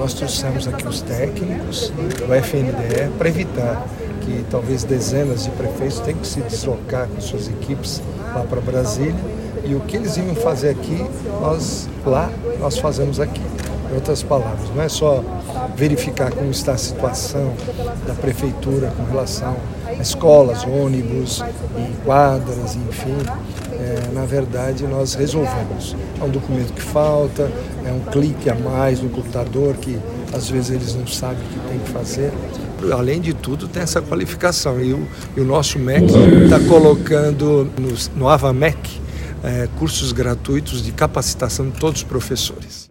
nós trouxemos aqui os técnicos do FNDE para evitar que talvez dezenas de prefeitos tenham que se deslocar com suas equipes lá para Brasília e o que eles iam fazer aqui, nós lá nós fazemos aqui. Em outras palavras, não é só verificar como está a situação da prefeitura com relação a escolas, ônibus e quadras, enfim. É, na verdade, nós resolvemos. É um documento que falta, é um clique a mais no computador que às vezes eles não sabem o que tem que fazer. Além de tudo, tem essa qualificação. E o, e o nosso MEC está colocando no, no AvaMEC é, cursos gratuitos de capacitação de todos os professores.